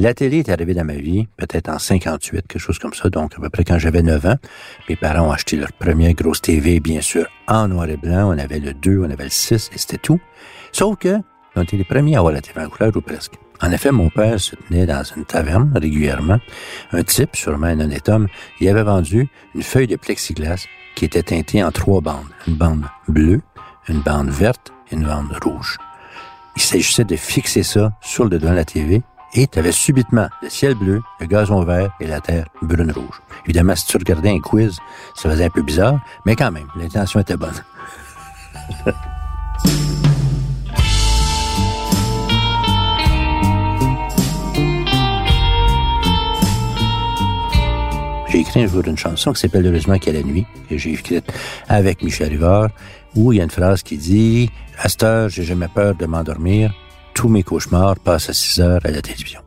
La télé est arrivée dans ma vie, peut-être en 58, quelque chose comme ça, donc à peu près quand j'avais 9 ans. Mes parents ont acheté leur première grosse TV, bien sûr, en noir et blanc. On avait le 2, on avait le 6, et c'était tout. Sauf que, on était les premiers à avoir la TV en couleur, ou presque. En effet, mon père se tenait dans une taverne régulièrement. Un type, sûrement un honnête homme, il avait vendu une feuille de plexiglas qui était teintée en trois bandes. Une bande bleue, une bande verte et une bande rouge. Il s'agissait de fixer ça sur le devant de la TV et tu avais subitement le ciel bleu, le gazon vert et la terre brune-rouge. Évidemment, si tu regardais un quiz, ça faisait un peu bizarre, mais quand même, l'intention était bonne. J'ai écrit un jour une chanson qui s'appelle Heureusement qu'il y a la nuit, que j'ai écrite avec Michel Rivard, où il y a une phrase qui dit À cette heure, j'ai jamais peur de m'endormir. Tous mes cauchemars passent à 6 heures à la télévision.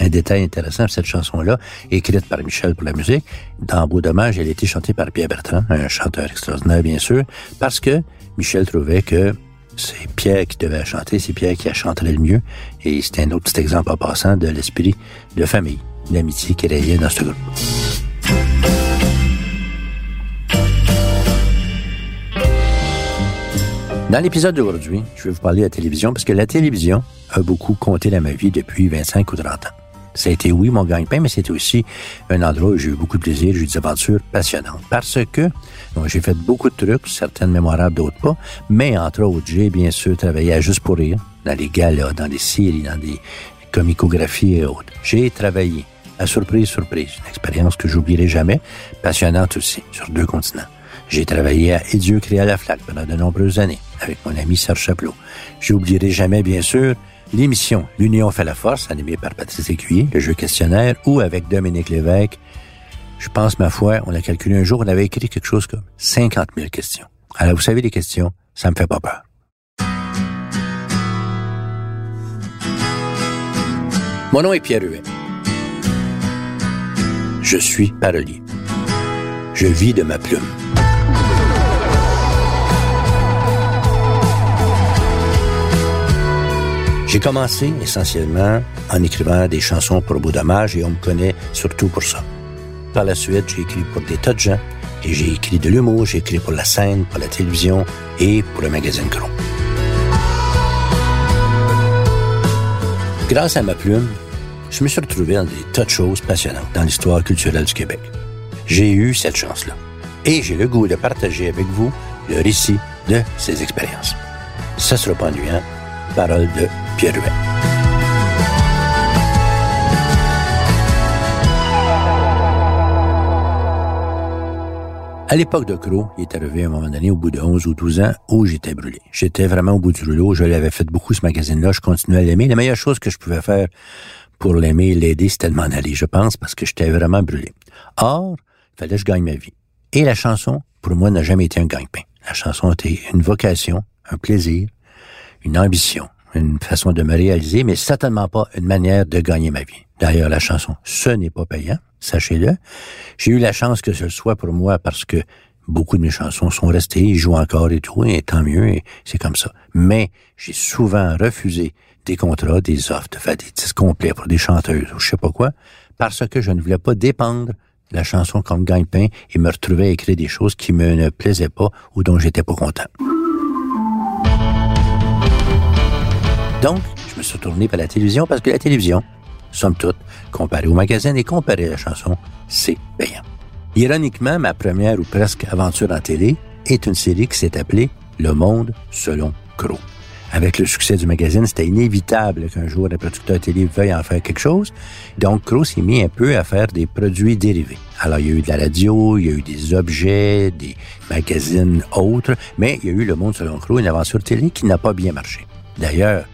Un détail intéressant, cette chanson-là, écrite par Michel pour la musique, dans Beau Dommage, elle a été chantée par Pierre Bertrand, un chanteur extraordinaire, bien sûr, parce que Michel trouvait que c'est Pierre qui devait chanter, c'est Pierre qui a chanté le mieux, et c'est un autre petit exemple en passant de l'esprit de famille, d'amitié qui rayait dans ce groupe. Dans l'épisode d'aujourd'hui, je vais vous parler de la télévision parce que la télévision a beaucoup compté dans ma vie depuis 25 ou 30 ans. Ça a été, oui, mon gagne-pain, mais c'était aussi un endroit où j'ai eu beaucoup de plaisir, j'ai eu des aventures passionnantes. Parce que j'ai fait beaucoup de trucs, certaines mémorables, d'autres pas, mais entre autres, j'ai bien sûr travaillé à Juste pour rire, dans les galas, dans les séries, dans des comicographies et autres. J'ai travaillé à Surprise, Surprise, une expérience que j'oublierai jamais, passionnante aussi, sur deux continents. J'ai travaillé à Et Dieu créa la flaque pendant de nombreuses années avec mon ami Serge Chaplot. J'oublierai jamais, bien sûr, l'émission L'Union fait la force, animée par Patrice Écuyer, le jeu questionnaire, ou avec Dominique Lévesque. Je pense, ma foi, on a calculé un jour, on avait écrit quelque chose comme 50 000 questions. Alors, vous savez, les questions, ça me fait pas peur. Mon nom est Pierre Huet. Je suis parolier. Je vis de ma plume. J'ai commencé essentiellement en écrivant des chansons pour Beau Dommage et on me connaît surtout pour ça. Par la suite, j'ai écrit pour des tas de gens et j'ai écrit de l'humour, j'ai écrit pour la scène, pour la télévision et pour le magazine Cron. Grâce à ma plume, je me suis retrouvé dans des tas de choses passionnantes dans l'histoire culturelle du Québec. J'ai eu cette chance-là. Et j'ai le goût de partager avec vous le récit de ces expériences. Ça sera pas ennuyant. Parole de Pierre Huet. À l'époque de Crow, il est arrivé à un moment donné, au bout de 11 ou 12 ans, où j'étais brûlé. J'étais vraiment au bout du rouleau. Je l'avais fait beaucoup, ce magazine-là. Je continuais à l'aimer. La meilleure chose que je pouvais faire pour l'aimer et l'aider, c'était de m'en aller, je pense, parce que j'étais vraiment brûlé. Or, il fallait que je gagne ma vie. Et la chanson, pour moi, n'a jamais été un gagne-pain. La chanson était une vocation, un plaisir, une ambition une façon de me réaliser, mais certainement pas une manière de gagner ma vie. D'ailleurs, la chanson, ce n'est pas payant, sachez-le. J'ai eu la chance que ce soit pour moi parce que beaucoup de mes chansons sont restées, ils jouent encore et tout, et tant mieux, et c'est comme ça. Mais j'ai souvent refusé des contrats, des offres de faire des disques complets pour des chanteuses ou je sais pas quoi, parce que je ne voulais pas dépendre de la chanson comme gagne-pain et me retrouver à écrire des choses qui me ne plaisaient pas ou dont j'étais pas content. Donc, je me suis tourné vers la télévision parce que la télévision, somme toute, comparée au magazine et comparée à la chanson, c'est payant. Ironiquement, ma première ou presque aventure en télé est une série qui s'est appelée Le Monde selon Crow. Avec le succès du magazine, c'était inévitable qu'un jour un producteur télé veuille en faire quelque chose. Donc, Crow s'est mis un peu à faire des produits dérivés. Alors, il y a eu de la radio, il y a eu des objets, des magazines autres, mais il y a eu Le Monde selon Crow, une aventure télé qui n'a pas bien marché. D'ailleurs,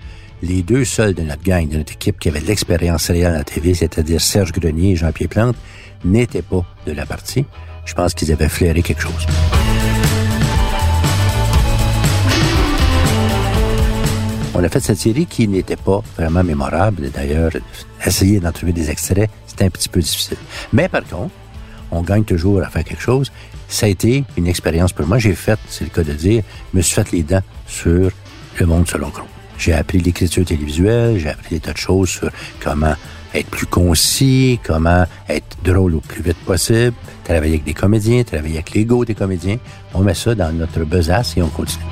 les deux seuls de notre gang, de notre équipe qui avaient de l'expérience réelle à la TV, c'est-à-dire Serge Grenier et Jean-Pierre Plante, n'étaient pas de la partie. Je pense qu'ils avaient flairé quelque chose. On a fait cette série qui n'était pas vraiment mémorable. D'ailleurs, essayer d'en trouver des extraits, c'était un petit peu difficile. Mais par contre, on gagne toujours à faire quelque chose. Ça a été une expérience pour moi. J'ai fait, c'est le cas de dire, me suis fait les dents sur le monde selon. J'ai appris l'écriture télévisuelle, j'ai appris des tas de choses sur comment être plus concis, comment être drôle au plus vite possible, travailler avec des comédiens, travailler avec l'ego des comédiens. On met ça dans notre besace et on continue.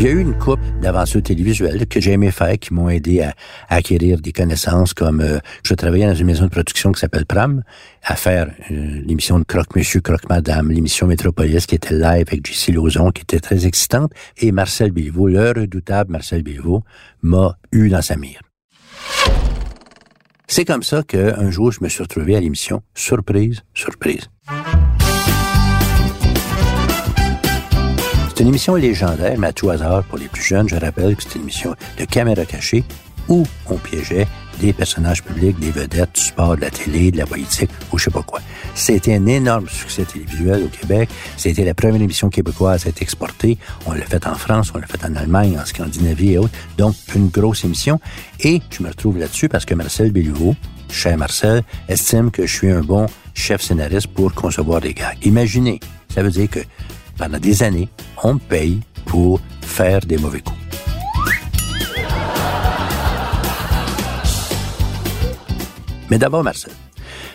A eu une coupe d'aventures télévisuelles que j'ai aimé faire, qui m'ont aidé à, acquérir des connaissances comme euh, je travaillais dans une maison de production qui s'appelle Pram, à faire euh, l'émission de Croque Monsieur, Croque Madame, l'émission Métropolis qui était live avec J.C. Lauzon, qui était très excitante, et Marcel Bilvaux, le redoutable Marcel Bilvaux, m'a eu dans sa mire. C'est comme ça qu'un jour, je me suis retrouvé à l'émission Surprise, Surprise. C'est une émission légendaire, mais à tout hasard, pour les plus jeunes, je rappelle que c'est une émission de caméra cachée où on piégeait des personnages publics, des vedettes, du sport, de la télé, de la politique ou je sais pas quoi. C'était un énorme succès télévisuel au Québec. C'était la première émission québécoise à être exportée. On l'a fait en France, on l'a fait en Allemagne, en Scandinavie et autres. Donc, une grosse émission. Et je me retrouve là-dessus parce que Marcel Belluveau, cher Marcel, estime que je suis un bon chef scénariste pour concevoir des gags. Imaginez, ça veut dire que pendant des années, on paye pour faire des mauvais coups. Mais d'abord, Marcel.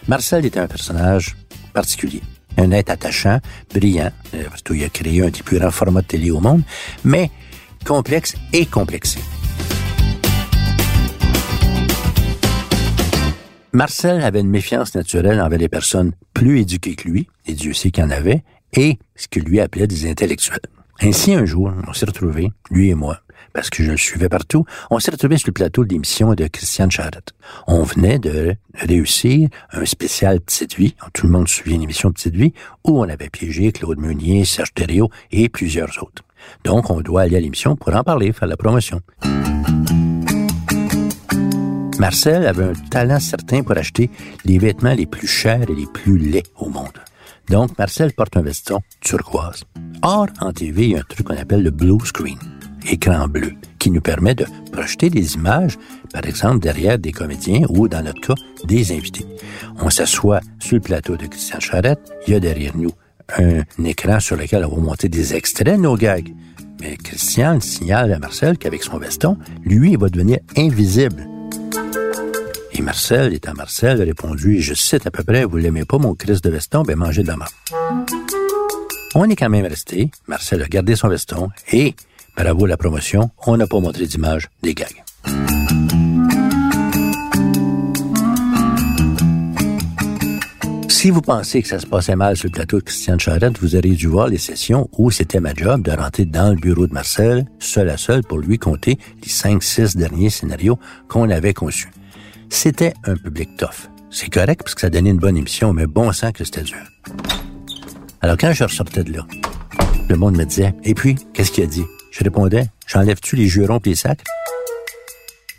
Marcel était un personnage particulier. Un être attachant, brillant, euh, surtout il a créé un des plus grands formats de télé au monde, mais complexe et complexé. Marcel avait une méfiance naturelle envers les personnes plus éduquées que lui, et Dieu sait qu'il en avait, et ce qu'il lui appelait des intellectuels. Ainsi, un jour, on s'est retrouvés, lui et moi, parce que je le suivais partout, on s'est retrouvés sur le plateau de l'émission de Christiane Charrette. On venait de réussir un spécial Petite Vie, tout le monde se souvient l'émission Petite Vie, où on avait piégé Claude Meunier, Serge Thériault et plusieurs autres. Donc, on doit aller à l'émission pour en parler, faire la promotion. Marcel avait un talent certain pour acheter les vêtements les plus chers et les plus laids au monde. Donc, Marcel porte un veston turquoise. Or, en TV, il y a un truc qu'on appelle le blue screen, écran bleu, qui nous permet de projeter des images, par exemple, derrière des comédiens ou, dans notre cas, des invités. On s'assoit sur le plateau de Christian Charette, il y a derrière nous un écran sur lequel on va monter des extraits de nos gags. Mais Christian signale à Marcel qu'avec son veston, lui, il va devenir invisible. Et Marcel, étant Marcel, a répondu, je cite à peu près, vous l'aimez pas, mon Christ de veston, ben mangez de la marde. On est quand même resté, Marcel a gardé son veston, et, bravo la promotion, on n'a pas montré d'image des gags. Si vous pensez que ça se passait mal sur le plateau de Christiane Charette, vous auriez dû voir les sessions où c'était ma job de rentrer dans le bureau de Marcel, seul à seul, pour lui compter les cinq, six derniers scénarios qu'on avait conçus. C'était un public tough. C'est correct parce que ça donnait une bonne émission, mais bon sang que c'était dur. Alors quand je ressortais de là, le monde me disait, et puis, qu'est-ce qu'il a dit? Je répondais, j'enlève-tu les jurons et les sacs?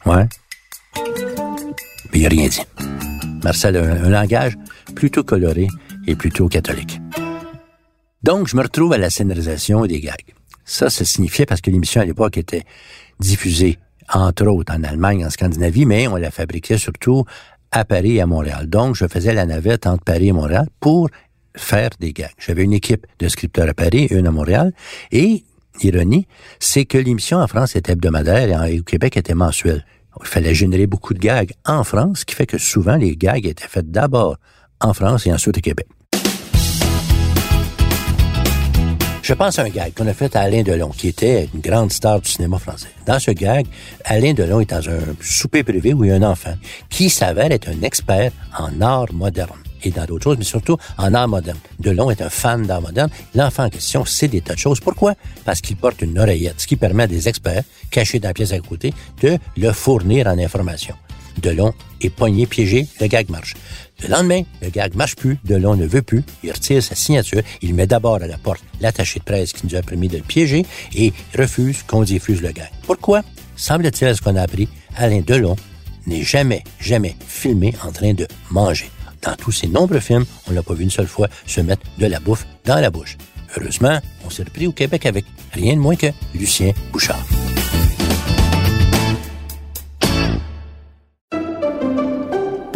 Ouais. Mais il a rien dit. Marcel a un langage plutôt coloré et plutôt catholique. Donc, je me retrouve à la scénarisation des gags. Ça, ça signifiait parce que l'émission à l'époque était diffusée, entre autres, en Allemagne, en Scandinavie, mais on la fabriquait surtout à Paris et à Montréal. Donc, je faisais la navette entre Paris et Montréal pour faire des gags. J'avais une équipe de scripteurs à Paris, une à Montréal, et, ironie, c'est que l'émission en France était hebdomadaire et au Québec était mensuelle. Il fallait générer beaucoup de gags en France, ce qui fait que souvent les gags étaient faits d'abord en France et ensuite au Québec. Je pense à un gag qu'on a fait à Alain Delon, qui était une grande star du cinéma français. Dans ce gag, Alain Delon est dans un souper privé où il y a un enfant qui s'avère être un expert en art moderne et dans d'autres choses, mais surtout en art moderne. Delon est un fan d'art moderne. L'enfant en question sait des tas de choses. Pourquoi? Parce qu'il porte une oreillette, ce qui permet à des experts, cachés dans la pièce à côté, de le fournir en information. Delon est poigné, piégé, le gag marche. Le lendemain, le gag marche plus, Delon ne veut plus, il retire sa signature, il met d'abord à la porte l'attaché de presse qui nous a permis de le piéger et refuse qu'on diffuse le gag. Pourquoi? Semble-t-il ce qu'on a appris, Alain Delon n'est jamais, jamais filmé en train de manger. Dans tous ses nombreux films, on l'a pas vu une seule fois se mettre de la bouffe dans la bouche. Heureusement, on s'est repris au Québec avec rien de moins que Lucien Bouchard.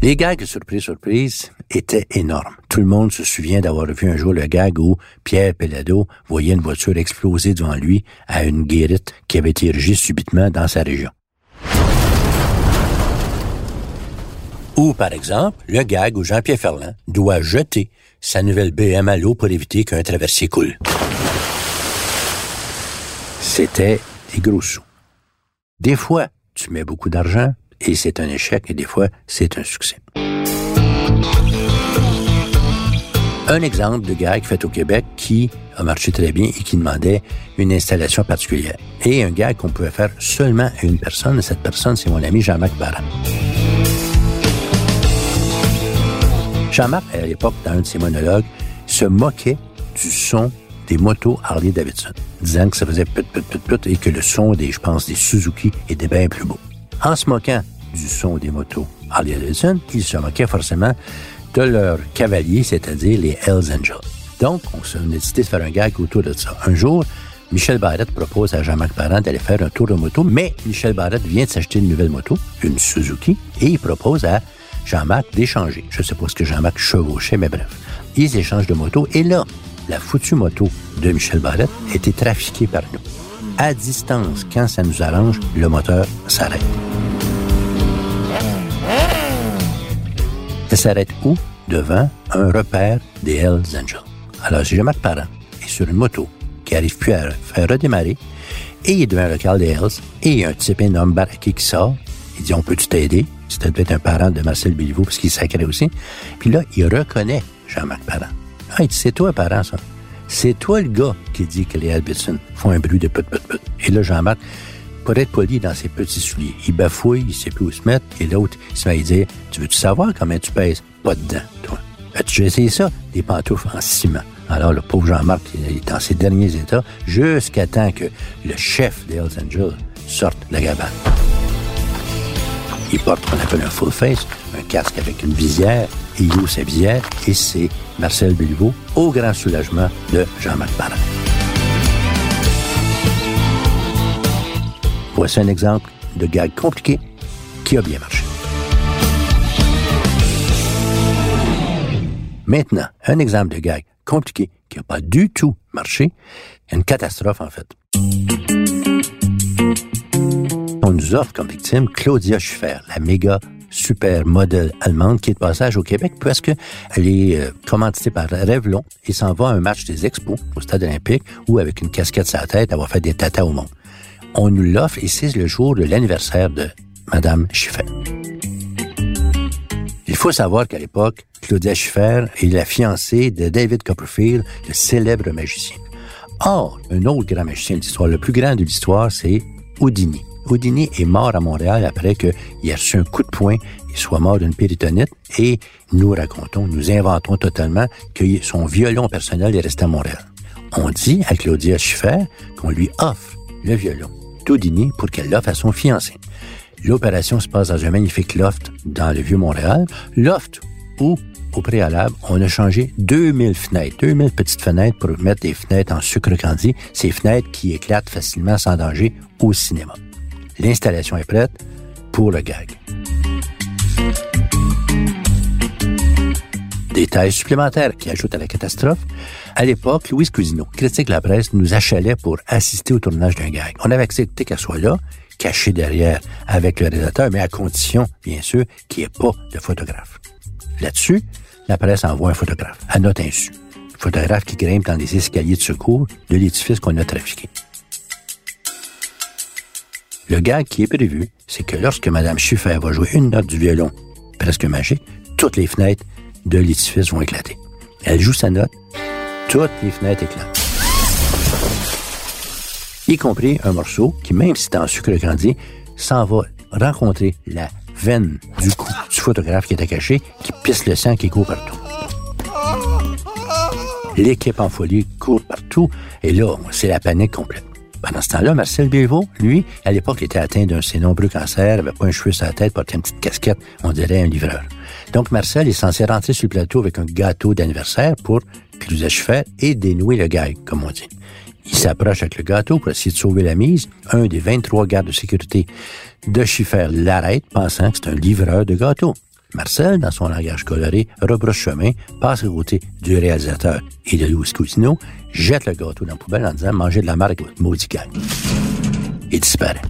Les gags, surprise, surprise, étaient énormes. Tout le monde se souvient d'avoir vu un jour le gag où Pierre Pellado voyait une voiture exploser devant lui à une guérite qui avait érigée subitement dans sa région. Ou, par exemple, le gag où Jean-Pierre Ferland doit jeter sa nouvelle BM à l'eau pour éviter qu'un traversier coule. C'était des gros sous. Des fois, tu mets beaucoup d'argent, et c'est un échec et des fois c'est un succès. Un exemple de gag fait au Québec qui a marché très bien et qui demandait une installation particulière. Et un gag qu'on pouvait faire seulement à une personne, et cette personne, c'est mon ami Jean-Marc Barra. Jean-Marc, à l'époque, dans un de ses monologues, se moquait du son des motos Harley Davidson, disant que ça faisait put, put, put, put et que le son des, je pense, des Suzuki était bien plus beau. En se moquant du son des motos Harley Davidson, il se moquait forcément de leur cavalier, c'est-à-dire les Hells Angels. Donc, on s'est décidé de faire un gag autour de ça. Un jour, Michel Barrette propose à Jean-Marc Parent d'aller faire un tour de moto, mais Michel Barrette vient de s'acheter une nouvelle moto, une Suzuki, et il propose à Jean-Marc d'échanger. Je sais pas ce que Jean-Marc chevauchait, mais bref. Ils échangent de moto, et là, la foutue moto de Michel Barrette était trafiquée par nous. À distance, quand ça nous arrange, le moteur s'arrête. Elle s'arrête où? Devant un repère des Hells Angels. Alors, si Jean-Marc Parent est sur une moto qui arrive plus à faire redémarrer, et il est devant un local des Hells, et il y a un type énorme baraqué qui sort, il dit, on peut-tu t'aider? C'était peut-être un parent de Marcel Béliveau, parce qu'il sacrait aussi. Puis là, il reconnaît Jean-Marc Parent. Ah, il dit, c'est toi, parent, ça. C'est toi le gars qui dit que les Albertson font un bruit de put, put, put. Et là, Jean-Marc, être poli dans ses petits souliers, il bafouille, il sait plus où se mettre, et l'autre, il se met à dire, tu veux-tu savoir combien tu pèses? Pas dedans, toi. As-tu essayé ça? Des pantoufles en ciment. Alors, le pauvre Jean-Marc, il est dans ses derniers états, jusqu'à temps que le chef des Hells Angels sorte de la gabane. Il porte ce qu'on appelle un full face, un casque avec une visière, et il ouvre sa visière, et c'est Marcel Béliveau, au grand soulagement de Jean-Marc Parent. Voici un exemple de gag compliqué qui a bien marché. Maintenant, un exemple de gag compliqué qui n'a pas du tout marché, une catastrophe en fait. On nous offre comme victime Claudia Schiffer, la méga super modèle allemande qui est de passage au Québec parce qu'elle est euh, par Revlon et s'en va à un match des Expos au Stade olympique où, avec une casquette sur la tête, elle va faire des tatas au monde. On nous l'offre et c'est le jour de l'anniversaire de Madame Schiffer. Il faut savoir qu'à l'époque, Claudia Schiffer est la fiancée de David Copperfield, le célèbre magicien. Or, un autre grand magicien de l'histoire, le plus grand de l'histoire, c'est Houdini. Houdini est mort à Montréal après qu'il ait reçu un coup de poing et soit mort d'une péritonite et nous racontons, nous inventons totalement que son violon personnel est resté à Montréal. On dit à Claudia Schiffer qu'on lui offre le violon d'Houdini pour qu'elle l'offre à son fiancé. L'opération se passe dans un magnifique loft dans le Vieux-Montréal, loft où, au préalable, on a changé 2000 fenêtres, 2000 petites fenêtres pour mettre des fenêtres en sucre candy, ces fenêtres qui éclatent facilement sans danger au cinéma. L'installation est prête pour le gag. Détail supplémentaire qui ajoute à la catastrophe. À l'époque, Louise Cousineau, critique la presse, nous achalait pour assister au tournage d'un gag. On avait accepté qu'elle soit là caché derrière avec le réalisateur, mais à condition, bien sûr, qu'il n'y ait pas de photographe. Là-dessus, la presse envoie un photographe, à notre insu. photographe qui grimpe dans les escaliers de secours de l'édifice qu'on a trafiqué. Le gag qui est prévu, c'est que lorsque Mme Schiffer va jouer une note du violon presque magique, toutes les fenêtres de l'édifice vont éclater. Elle joue sa note, toutes les fenêtres éclatent. Y compris un morceau qui, même si c'est en sucre grandi, s'en va rencontrer la veine du cou du photographe qui était caché, qui pisse le sang qui court partout. L'équipe en folie court partout, et là, c'est la panique complète. Pendant ce temps-là, Marcel Bilvaux, lui, à l'époque, était atteint d'un de ses nombreux cancers, avait pas un cheveu sur la tête, portait une petite casquette, on dirait un livreur. Donc, Marcel est censé rentrer sur le plateau avec un gâteau d'anniversaire pour que l'usage et dénouer le gag, comme on dit. Il s'approche avec le gâteau pour essayer de sauver la mise. Un des 23 gardes de sécurité de Schiffer l'arrête, pensant que c'est un livreur de gâteaux. Marcel, dans son langage coloré, rebrousse chemin, passe à côté du réalisateur et de Louis Cousineau, jette le gâteau dans la poubelle en disant « Mangez de la marque, maudit gang ». Il disparaît.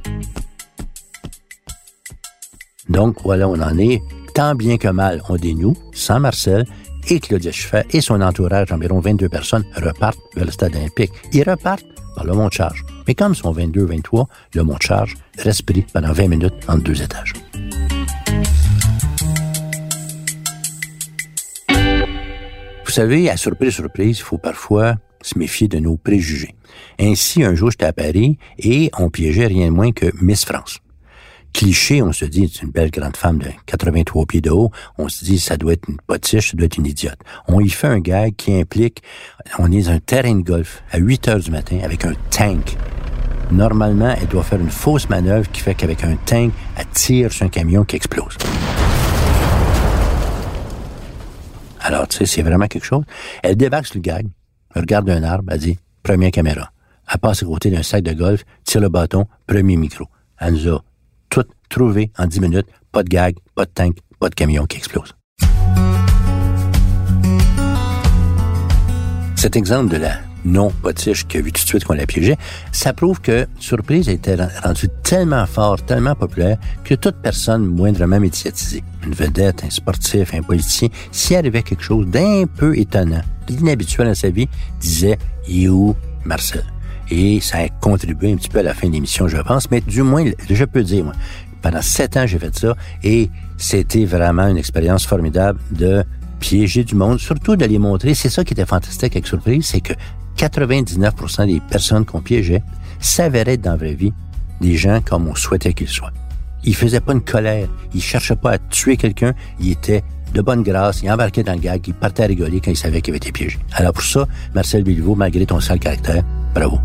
Donc, voilà, on en est. Tant bien que mal, on dénoue, sans Marcel, et Claudia Schiffer et son entourage, environ 22 personnes, repartent vers le stade olympique. Ils repartent par le mont de charge. Mais comme sont 22-23, le mont de charge reste pendant 20 minutes entre deux étages. Vous savez, à surprise, surprise, il faut parfois se méfier de nos préjugés. Ainsi, un jour, j'étais à Paris et on piégeait rien de moins que Miss France cliché, on se dit, c'est une belle grande femme de 83 pieds de haut, on se dit, ça doit être une potiche, ça doit être une idiote. On y fait un gag qui implique, on est dans un terrain de golf à 8 heures du matin avec un tank. Normalement, elle doit faire une fausse manœuvre qui fait qu'avec un tank, elle tire sur un camion qui explose. Alors, tu sais, c'est vraiment quelque chose. Elle débarque sur le gag, regarde un arbre, elle dit, première caméra. Elle passe à côté d'un sac de golf, tire le bâton, premier micro. Elle nous a tout trouvé en 10 minutes. Pas de gag, pas de tank, pas de camion qui explose. Cet exemple de la non-potiche qui a vu tout de suite qu'on la piégeait, ça prouve que Surprise été rendu tellement fort, tellement populaire, que toute personne moindrement médiatisée, une vedette, un sportif, un politicien, s'il arrivait quelque chose d'un peu étonnant, d'inhabituel dans sa vie, disait « You, Marcel ». Et ça a contribué un petit peu à la fin de l'émission, je pense. Mais du moins, je peux dire, moi, pendant sept ans, j'ai fait ça. Et c'était vraiment une expérience formidable de piéger du monde, surtout de les montrer. C'est ça qui était fantastique avec Surprise, c'est que 99% des personnes qu'on piégeait s'avéraient dans la vraie vie des gens comme on souhaitait qu'ils soient. Ils faisaient pas une colère, ils cherchaient pas à tuer quelqu'un, ils étaient de bonne grâce, ils embarquaient dans le gag, ils partaient à rigoler quand ils savaient qu'ils avaient été piégés. Alors pour ça, Marcel Bilvaux, malgré ton sale caractère, bravo.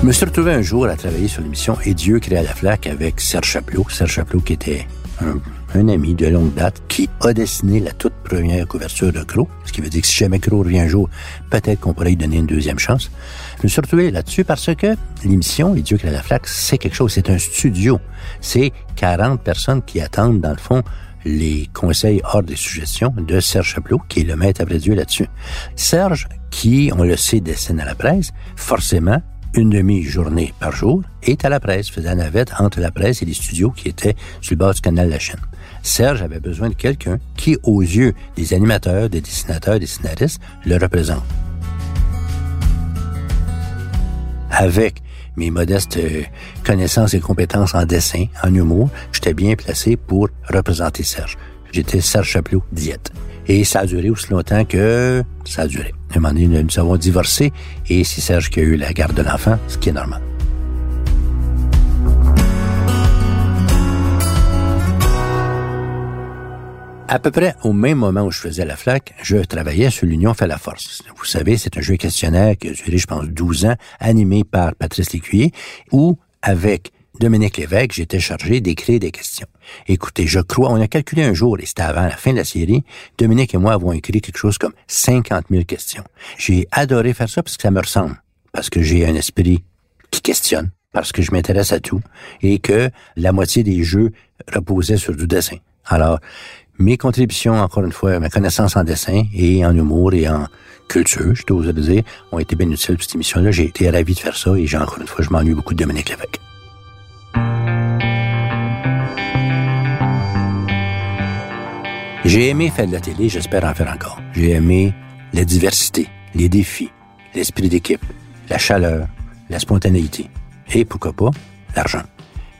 Je me suis retrouvé un jour à travailler sur l'émission Et Dieu créa la flaque avec Serge Chaplot. Serge Chaplot qui était un, ami de longue date qui a dessiné la toute première couverture de Crow. Ce qui veut dire que si jamais Crow revient un jour, peut-être qu'on pourrait lui donner une deuxième chance. Je me suis retrouvé là-dessus parce que l'émission Et Dieu créa la flaque, c'est quelque chose, c'est un studio. C'est 40 personnes qui attendent, dans le fond, les conseils hors des suggestions de Serge Chaplot, qui est le maître après Dieu là-dessus. Serge, qui, on le sait, dessine à la presse, forcément, une demi-journée par jour, est à la presse, faisait la navette entre la presse et les studios qui étaient sur le bord du canal de la chaîne. Serge avait besoin de quelqu'un qui, aux yeux des animateurs, des dessinateurs, des scénaristes, le représente. Avec mes modestes euh, connaissances et compétences en dessin, en humour, j'étais bien placé pour représenter Serge. J'étais Serge Chaplot, diète. Et ça a duré aussi longtemps que ça a duré. Un moment nous avons divorcé et c'est Serge qui a eu la garde de l'enfant, ce qui est normal. À peu près au même moment où je faisais la flaque, je travaillais sur l'Union fait la force. Vous savez, c'est un jeu questionnaire qui a duré, je pense, 12 ans, animé par Patrice Lécuyer, où, avec Dominique Lévesque, j'étais chargé d'écrire des questions. Écoutez, je crois, on a calculé un jour, et c'était avant la fin de la série, Dominique et moi avons écrit quelque chose comme 50 000 questions. J'ai adoré faire ça parce que ça me ressemble, parce que j'ai un esprit qui questionne, parce que je m'intéresse à tout, et que la moitié des jeux reposaient sur du dessin. Alors, mes contributions, encore une fois, ma connaissance en dessin et en humour et en culture, je dois le dire, ont été bien utiles pour cette émission-là. J'ai été ravi de faire ça et j'ai encore une fois, je m'ennuie beaucoup de Dominique Lévesque. J'ai aimé faire de la télé, j'espère en faire encore. J'ai aimé la diversité, les défis, l'esprit d'équipe, la chaleur, la spontanéité et, pourquoi pas, l'argent.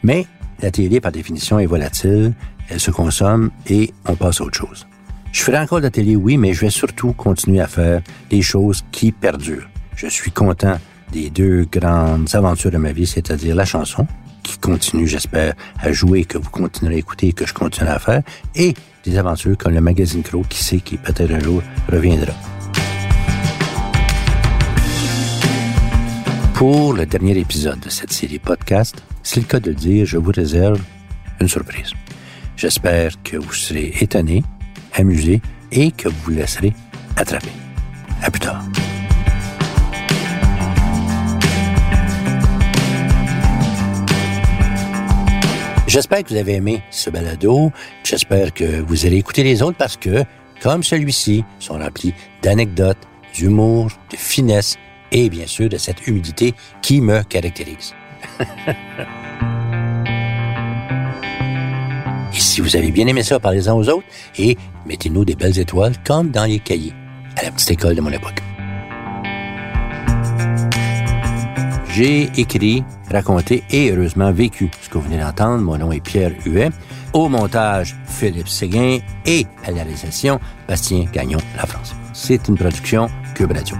Mais la télé, par définition, est volatile, elle se consomme et on passe à autre chose. Je ferai encore de la télé, oui, mais je vais surtout continuer à faire des choses qui perdurent. Je suis content des deux grandes aventures de ma vie, c'est-à-dire la chanson, qui continue, j'espère, à jouer, que vous continuerez à écouter, que je continue à faire, et des aventures comme le magazine Crow, qui sait qui peut-être un jour reviendra. Pour le dernier épisode de cette série podcast, c'est le cas de le dire, je vous réserve une surprise. J'espère que vous serez étonné, amusé et que vous vous laisserez attraper. À plus tard. J'espère que vous avez aimé ce balado. J'espère que vous allez écouter les autres parce que, comme celui-ci, sont remplis d'anecdotes, d'humour, de finesse et bien sûr de cette humidité qui me caractérise. si vous avez bien aimé ça, parlez-en aux autres et mettez-nous des belles étoiles comme dans les cahiers à la petite école de mon époque. J'ai écrit, raconté et heureusement vécu ce que vous venez d'entendre. Mon nom est Pierre Huet. Au montage, Philippe Séguin et à la réalisation, Bastien Gagnon, La France. C'est une production Cube Radio.